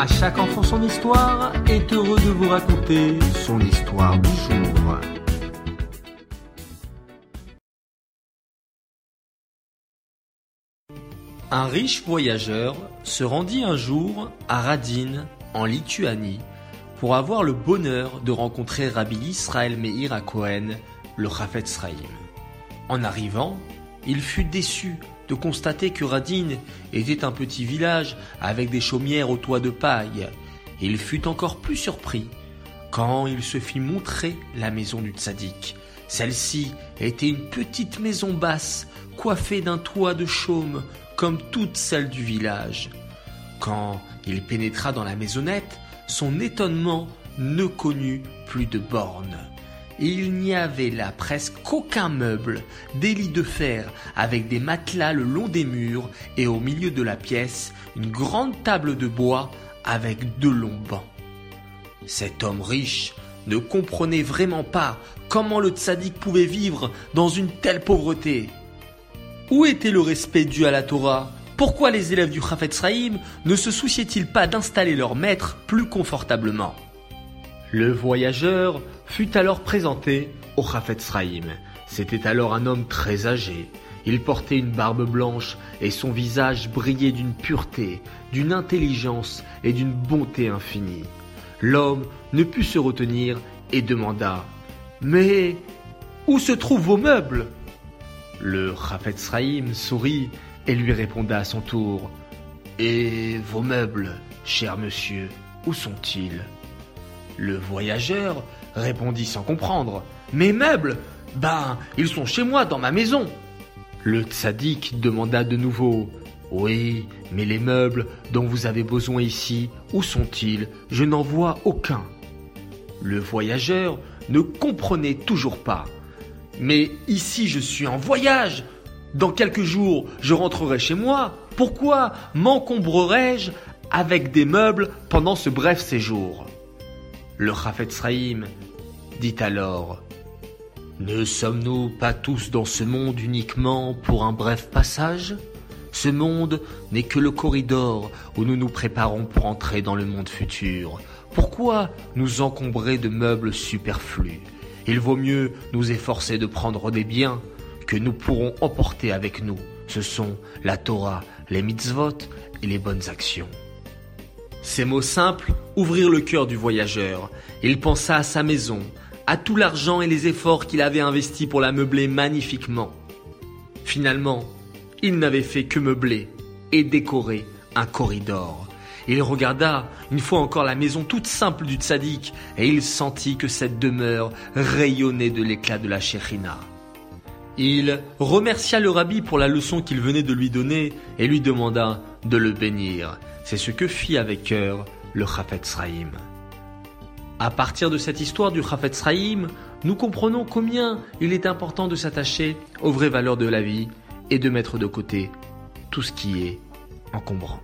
À chaque enfant son histoire est heureux de vous raconter son histoire du jour. Un riche voyageur se rendit un jour à Radin, en Lituanie, pour avoir le bonheur de rencontrer Rabbi Israël Meir à Cohen, le Chafetz Sraïm. En arrivant, il fut déçu de constater que Radin était un petit village avec des chaumières au toit de paille. Il fut encore plus surpris quand il se fit montrer la maison du tzaddik. Celle-ci était une petite maison basse, coiffée d'un toit de chaume, comme toutes celles du village. Quand il pénétra dans la maisonnette, son étonnement ne connut plus de bornes il n'y avait là presque aucun meuble, des lits de fer avec des matelas le long des murs et au milieu de la pièce une grande table de bois avec deux longs bancs. Cet homme riche ne comprenait vraiment pas comment le tzaddik pouvait vivre dans une telle pauvreté. Où était le respect dû à la Torah? Pourquoi les élèves du Chafetz Sraïm ne se souciaient-ils pas d'installer leur maître plus confortablement? Le voyageur fut alors présenté au Chafetz C'était alors un homme très âgé. Il portait une barbe blanche et son visage brillait d'une pureté, d'une intelligence et d'une bonté infinie. L'homme ne put se retenir et demanda Mais où se trouvent vos meubles? Le Chafetz sourit et lui réponda à son tour Et vos meubles, cher monsieur, où sont-ils? Le voyageur répondit sans comprendre. Mes meubles Ben, ils sont chez moi, dans ma maison. Le tzaddik demanda de nouveau. Oui, mais les meubles dont vous avez besoin ici, où sont-ils? Je n'en vois aucun. Le voyageur ne comprenait toujours pas. Mais ici je suis en voyage. Dans quelques jours, je rentrerai chez moi. Pourquoi m'encombrerais-je avec des meubles pendant ce bref séjour? Le Chafetz dit alors Ne sommes-nous pas tous dans ce monde uniquement pour un bref passage? Ce monde n'est que le corridor où nous nous préparons pour entrer dans le monde futur. Pourquoi nous encombrer de meubles superflus? Il vaut mieux nous efforcer de prendre des biens que nous pourrons emporter avec nous. Ce sont la Torah, les mitzvot et les bonnes actions. Ces mots simples ouvrirent le cœur du voyageur. Il pensa à sa maison, à tout l'argent et les efforts qu'il avait investis pour la meubler magnifiquement. Finalement, il n'avait fait que meubler et décorer un corridor. Il regarda une fois encore la maison toute simple du tzaddik et il sentit que cette demeure rayonnait de l'éclat de la chérina. Il remercia le rabbi pour la leçon qu'il venait de lui donner et lui demanda de le bénir. C'est ce que fit avec cœur le Chafetz Sraïm. À partir de cette histoire du Chafetz Raïm, nous comprenons combien il est important de s'attacher aux vraies valeurs de la vie et de mettre de côté tout ce qui est encombrant.